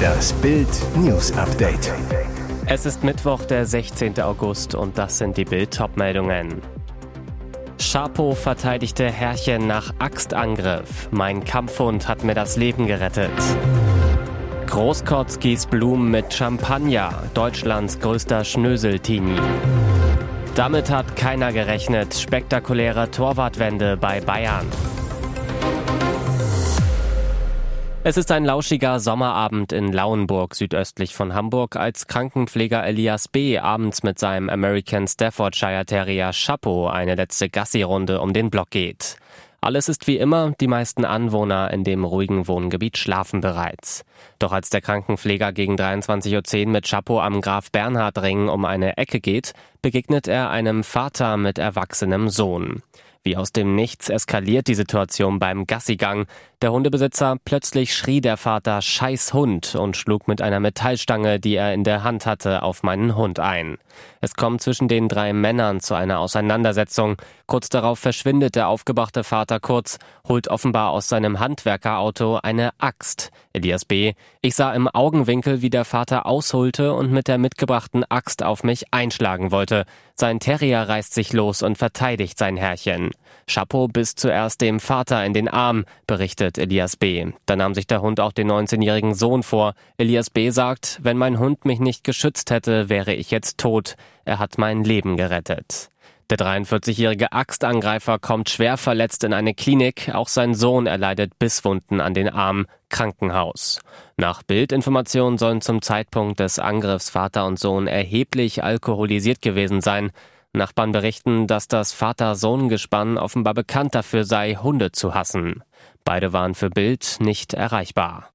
Das Bild News Update. Es ist Mittwoch, der 16. August und das sind die Bild meldungen Schapo verteidigte Herrchen nach Axtangriff. Mein Kampfhund hat mir das Leben gerettet. Großkotz gießt Blumen mit Champagner, Deutschlands größter Schnöseltini. Damit hat keiner gerechnet. Spektakuläre Torwartwende bei Bayern. Es ist ein lauschiger Sommerabend in Lauenburg südöstlich von Hamburg, als Krankenpfleger Elias B. abends mit seinem American Staffordshire Terrier Chapeau eine letzte Gassi-Runde um den Block geht. Alles ist wie immer, die meisten Anwohner in dem ruhigen Wohngebiet schlafen bereits. Doch als der Krankenpfleger gegen 23.10 Uhr mit Chapeau am Graf Bernhard Ring um eine Ecke geht, begegnet er einem Vater mit erwachsenem Sohn. Wie aus dem Nichts eskaliert die Situation beim Gassigang. Der Hundebesitzer plötzlich schrie der Vater Scheiß Hund und schlug mit einer Metallstange, die er in der Hand hatte, auf meinen Hund ein. Es kommt zwischen den drei Männern zu einer Auseinandersetzung. Kurz darauf verschwindet der aufgebrachte Vater kurz, holt offenbar aus seinem Handwerkerauto eine Axt. Elias B. Ich sah im Augenwinkel, wie der Vater ausholte und mit der mitgebrachten Axt auf mich einschlagen wollte. Sein Terrier reißt sich los und verteidigt sein Herrchen. Chapeau bis zuerst dem Vater in den Arm, berichtet Elias B. Da nahm sich der Hund auch den 19-jährigen Sohn vor. Elias B. sagt, wenn mein Hund mich nicht geschützt hätte, wäre ich jetzt tot. Er hat mein Leben gerettet. Der 43-jährige Axtangreifer kommt schwer verletzt in eine Klinik. Auch sein Sohn erleidet Bisswunden an den Arm. Krankenhaus. Nach Bildinformationen sollen zum Zeitpunkt des Angriffs Vater und Sohn erheblich alkoholisiert gewesen sein. Nachbarn berichten, dass das Vater-Sohn-Gespann offenbar bekannt dafür sei, Hunde zu hassen. Beide waren für Bild nicht erreichbar.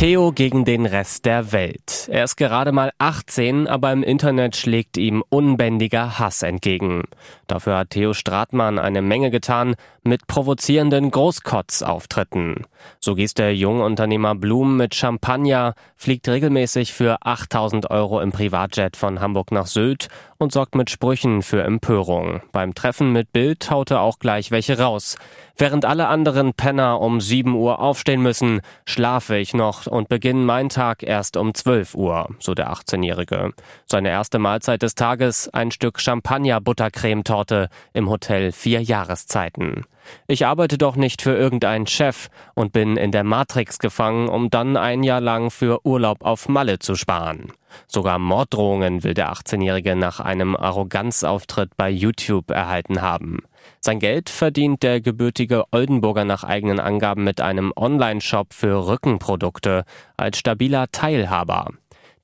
Theo gegen den Rest der Welt. Er ist gerade mal 18, aber im Internet schlägt ihm unbändiger Hass entgegen. Dafür hat Theo Stratmann eine Menge getan mit provozierenden Großkotz-Auftritten. So gießt der junge Unternehmer Blumen mit Champagner, fliegt regelmäßig für 8000 Euro im Privatjet von Hamburg nach Sylt und sorgt mit Sprüchen für Empörung. Beim Treffen mit Bild haut er auch gleich welche raus. Während alle anderen Penner um 7 Uhr aufstehen müssen, schlafe ich noch und beginne meinen Tag erst um 12 Uhr, so der 18-Jährige. Seine erste Mahlzeit des Tages ein Stück Champagner-Buttercremetorte im Hotel Vier Jahreszeiten. Ich arbeite doch nicht für irgendeinen Chef und bin in der Matrix gefangen, um dann ein Jahr lang für Urlaub auf Malle zu sparen. Sogar Morddrohungen will der 18-Jährige nach einem Arroganzauftritt bei YouTube erhalten haben. Sein Geld verdient der gebürtige Oldenburger nach eigenen Angaben mit einem Online-Shop für Rückenprodukte als stabiler Teilhaber.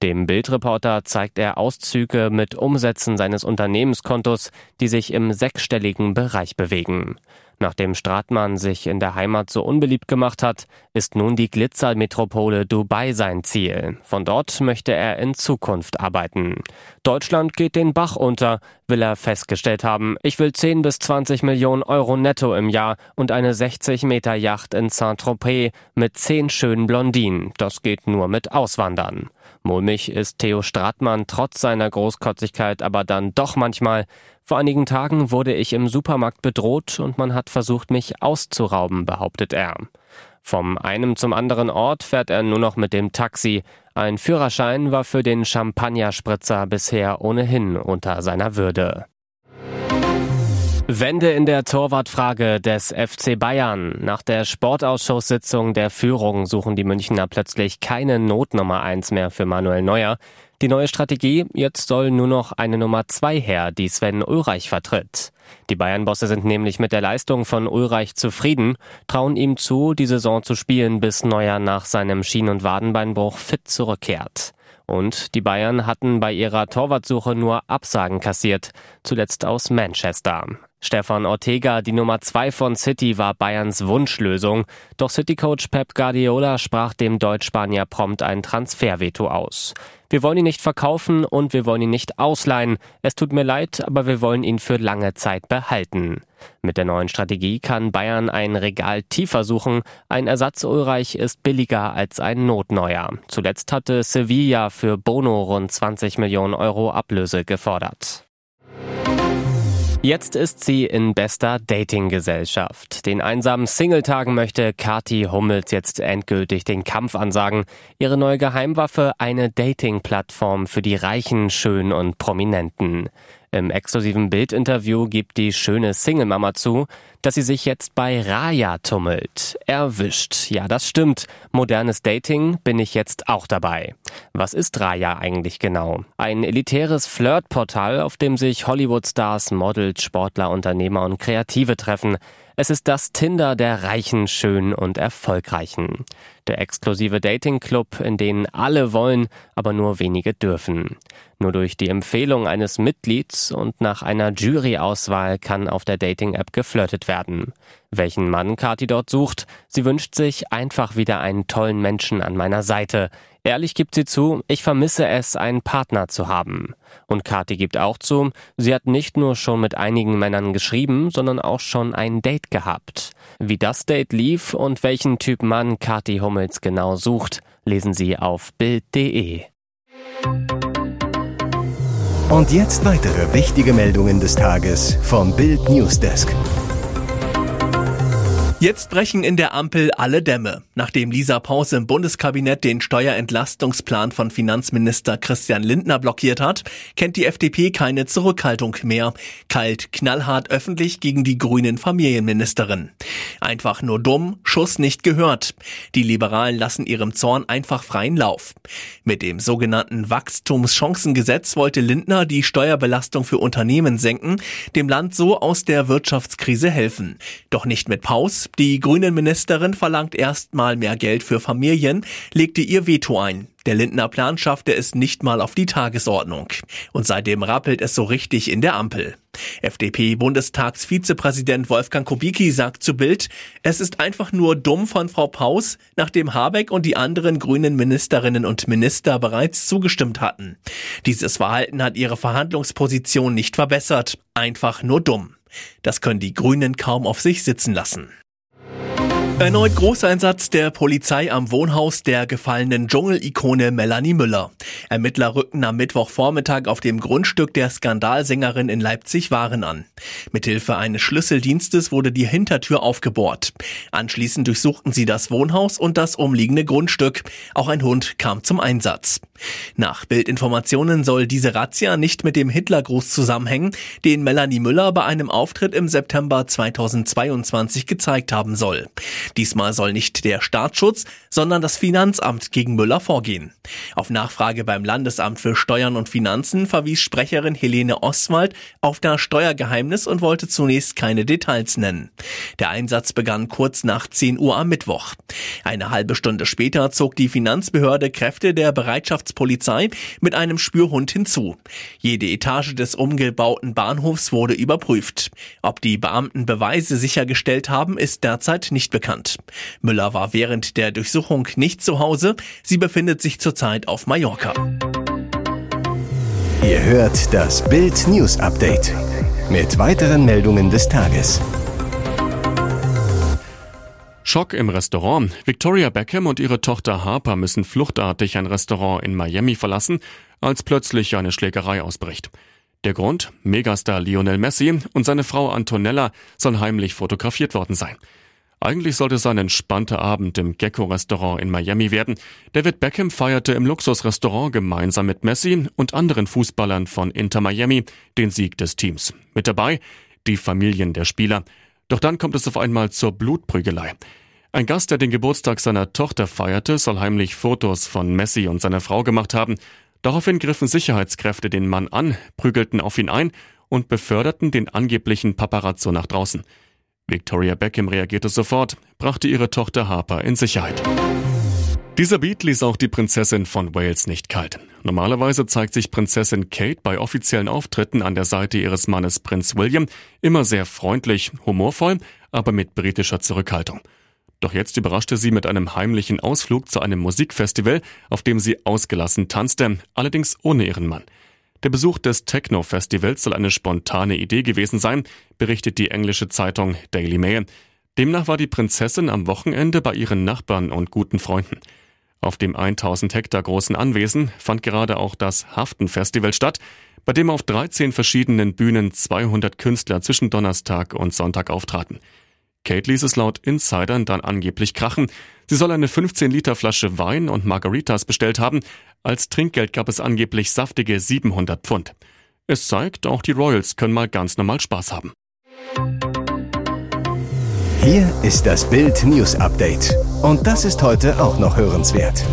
Dem Bildreporter zeigt er Auszüge mit Umsätzen seines Unternehmenskontos, die sich im sechsstelligen Bereich bewegen. Nachdem Stratmann sich in der Heimat so unbeliebt gemacht hat, ist nun die Glitzermetropole Dubai sein Ziel. Von dort möchte er in Zukunft arbeiten. Deutschland geht den Bach unter, will er festgestellt haben. Ich will 10 bis 20 Millionen Euro netto im Jahr und eine 60 Meter Yacht in Saint-Tropez mit 10 schönen Blondinen. Das geht nur mit Auswandern. Mulmig ist Theo Stratmann trotz seiner Großkotzigkeit aber dann doch manchmal. Vor einigen Tagen wurde ich im Supermarkt bedroht und man hat versucht, mich auszurauben, behauptet er. Vom einem zum anderen Ort fährt er nur noch mit dem Taxi. Ein Führerschein war für den Champagnerspritzer bisher ohnehin unter seiner Würde. Wende in der Torwartfrage des FC Bayern. Nach der Sportausschusssitzung der Führung suchen die Münchner plötzlich keine Notnummer 1 mehr für Manuel Neuer. Die neue Strategie, jetzt soll nur noch eine Nummer 2 her, die Sven Ulreich vertritt. Die Bayern-Bosse sind nämlich mit der Leistung von Ulreich zufrieden, trauen ihm zu, die Saison zu spielen, bis Neuer nach seinem Schien- und Wadenbeinbruch fit zurückkehrt. Und die Bayern hatten bei ihrer Torwartsuche nur Absagen kassiert, zuletzt aus Manchester. Stefan Ortega, die Nummer zwei von City, war Bayerns Wunschlösung. Doch City-Coach Pep Guardiola sprach dem Deutsch-Spanier prompt ein Transferveto aus. Wir wollen ihn nicht verkaufen und wir wollen ihn nicht ausleihen. Es tut mir leid, aber wir wollen ihn für lange Zeit behalten. Mit der neuen Strategie kann Bayern ein Regal tiefer suchen. Ein Ersatz Ulreich ist billiger als ein Notneuer. Zuletzt hatte Sevilla für Bono rund 20 Millionen Euro Ablöse gefordert. Jetzt ist sie in bester Dating-Gesellschaft. Den einsamen Singletagen möchte Kati Hummels jetzt endgültig den Kampf ansagen. Ihre neue Geheimwaffe eine Dating-Plattform für die Reichen, Schönen und Prominenten. Im exklusiven Bildinterview gibt die schöne Single-Mama zu, dass sie sich jetzt bei Raya tummelt. Erwischt. Ja, das stimmt. Modernes Dating bin ich jetzt auch dabei. Was ist Raya eigentlich genau? Ein elitäres Flirtportal, auf dem sich Hollywood-Stars, Models, Sportler, Unternehmer und Kreative treffen. Es ist das Tinder der Reichen, Schönen und Erfolgreichen. Der exklusive Dating-Club, in den alle wollen, aber nur wenige dürfen. Nur durch die Empfehlung eines Mitglieds und nach einer Juryauswahl kann auf der Dating-App geflirtet werden. Welchen Mann Kati dort sucht, sie wünscht sich einfach wieder einen tollen Menschen an meiner Seite. Ehrlich gibt sie zu, ich vermisse es, einen Partner zu haben. Und Kati gibt auch zu, sie hat nicht nur schon mit einigen Männern geschrieben, sondern auch schon ein Date gehabt. Wie das Date lief und welchen Typ Mann Kati Hummels genau sucht, lesen Sie auf Bild.de. Und jetzt weitere wichtige Meldungen des Tages vom Bild Newsdesk. Jetzt brechen in der Ampel alle Dämme. Nachdem Lisa Pause im Bundeskabinett den Steuerentlastungsplan von Finanzminister Christian Lindner blockiert hat, kennt die FDP keine Zurückhaltung mehr. Kalt, knallhart öffentlich gegen die grünen Familienministerin. Einfach nur dumm, Schuss nicht gehört. Die Liberalen lassen ihrem Zorn einfach freien Lauf. Mit dem sogenannten Wachstumschancengesetz wollte Lindner die Steuerbelastung für Unternehmen senken, dem Land so aus der Wirtschaftskrise helfen. Doch nicht mit Die grünen Ministerin verlangt erstmal mehr Geld für Familien, legte ihr Veto ein. Der Lindner Plan schaffte es nicht mal auf die Tagesordnung. Und seitdem rappelt es so richtig in der Ampel. FDP-Bundestagsvizepräsident Wolfgang Kubicki sagt zu Bild, es ist einfach nur dumm von Frau Paus, nachdem Habeck und die anderen grünen Ministerinnen und Minister bereits zugestimmt hatten. Dieses Verhalten hat ihre Verhandlungsposition nicht verbessert. Einfach nur dumm. Das können die Grünen kaum auf sich sitzen lassen. Erneut Großeinsatz der Polizei am Wohnhaus der gefallenen Dschungelikone Melanie Müller. Ermittler rückten am Mittwochvormittag auf dem Grundstück der Skandalsängerin in Leipzig Waren an. Mithilfe eines Schlüsseldienstes wurde die Hintertür aufgebohrt. Anschließend durchsuchten sie das Wohnhaus und das umliegende Grundstück. Auch ein Hund kam zum Einsatz. Nach Bildinformationen soll diese Razzia nicht mit dem Hitlergruß zusammenhängen, den Melanie Müller bei einem Auftritt im September 2022 gezeigt haben soll. Diesmal soll nicht der Staatsschutz, sondern das Finanzamt gegen Müller vorgehen. Auf Nachfrage beim Landesamt für Steuern und Finanzen verwies Sprecherin Helene Oswald auf das Steuergeheimnis und wollte zunächst keine Details nennen. Der Einsatz begann kurz nach 10 Uhr am Mittwoch. Eine halbe Stunde später zog die Finanzbehörde Kräfte der Bereitschaftspolizei mit einem Spürhund hinzu. Jede Etage des umgebauten Bahnhofs wurde überprüft. Ob die Beamten Beweise sichergestellt haben, ist derzeit nicht bekannt bekannt. Müller war während der Durchsuchung nicht zu Hause. Sie befindet sich zurzeit auf Mallorca. Ihr hört das Bild News Update mit weiteren Meldungen des Tages. Schock im Restaurant. Victoria Beckham und ihre Tochter Harper müssen fluchtartig ein Restaurant in Miami verlassen, als plötzlich eine Schlägerei ausbricht. Der Grund? Megastar Lionel Messi und seine Frau Antonella sollen heimlich fotografiert worden sein. Eigentlich sollte es ein entspannter Abend im Gecko-Restaurant in Miami werden. David Beckham feierte im Luxusrestaurant gemeinsam mit Messi und anderen Fußballern von Inter Miami den Sieg des Teams. Mit dabei die Familien der Spieler. Doch dann kommt es auf einmal zur Blutprügelei. Ein Gast, der den Geburtstag seiner Tochter feierte, soll heimlich Fotos von Messi und seiner Frau gemacht haben. Daraufhin griffen Sicherheitskräfte den Mann an, prügelten auf ihn ein und beförderten den angeblichen Paparazzo nach draußen. Victoria Beckham reagierte sofort, brachte ihre Tochter Harper in Sicherheit. Dieser Beat ließ auch die Prinzessin von Wales nicht kalt. Normalerweise zeigt sich Prinzessin Kate bei offiziellen Auftritten an der Seite ihres Mannes Prinz William immer sehr freundlich, humorvoll, aber mit britischer Zurückhaltung. Doch jetzt überraschte sie mit einem heimlichen Ausflug zu einem Musikfestival, auf dem sie ausgelassen tanzte, allerdings ohne ihren Mann. Der Besuch des Techno-Festivals soll eine spontane Idee gewesen sein, berichtet die englische Zeitung Daily Mail. Demnach war die Prinzessin am Wochenende bei ihren Nachbarn und guten Freunden. Auf dem 1000 Hektar großen Anwesen fand gerade auch das Haften-Festival statt, bei dem auf 13 verschiedenen Bühnen 200 Künstler zwischen Donnerstag und Sonntag auftraten. Kate ließ es laut Insidern dann angeblich krachen. Sie soll eine 15 Liter Flasche Wein und Margaritas bestellt haben. Als Trinkgeld gab es angeblich saftige 700 Pfund. Es zeigt, auch die Royals können mal ganz normal Spaß haben. Hier ist das Bild News Update. Und das ist heute auch noch hörenswert.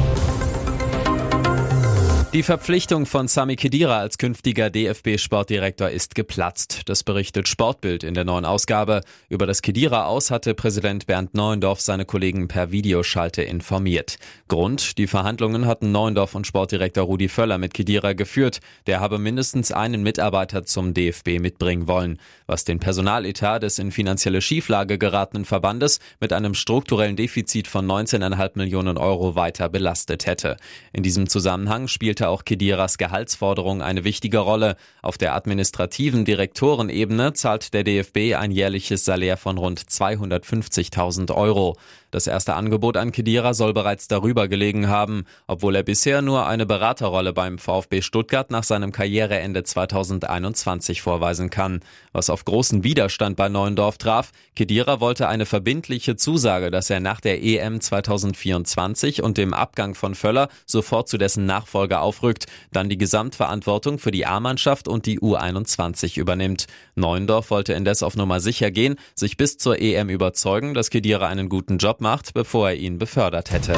Die Verpflichtung von Sami Khedira als künftiger DFB-Sportdirektor ist geplatzt. Das berichtet Sportbild in der neuen Ausgabe. Über das Khedira aus hatte Präsident Bernd Neuendorf seine Kollegen per Videoschalte informiert. Grund, die Verhandlungen hatten Neuendorf und Sportdirektor Rudi Völler mit Khedira geführt. Der habe mindestens einen Mitarbeiter zum DFB mitbringen wollen, was den Personaletat des in finanzielle Schieflage geratenen Verbandes mit einem strukturellen Defizit von 19,5 Millionen Euro weiter belastet hätte. In diesem Zusammenhang spielte spielte auch Kediras Gehaltsforderung eine wichtige Rolle. Auf der administrativen Direktorenebene zahlt der DFB ein jährliches Salär von rund 250.000 Euro. Das erste Angebot an Kedira soll bereits darüber gelegen haben, obwohl er bisher nur eine Beraterrolle beim VfB Stuttgart nach seinem Karriereende 2021 vorweisen kann. Was auf großen Widerstand bei Neuendorf traf, Kedira wollte eine verbindliche Zusage, dass er nach der EM 2024 und dem Abgang von Völler sofort zu dessen Nachfolger aufrückt, dann die Gesamtverantwortung für die A-Mannschaft und die U21 übernimmt. Neuendorf wollte indes auf Nummer sicher gehen, sich bis zur EM überzeugen, dass Kedira einen guten Job macht, bevor er ihn befördert hätte.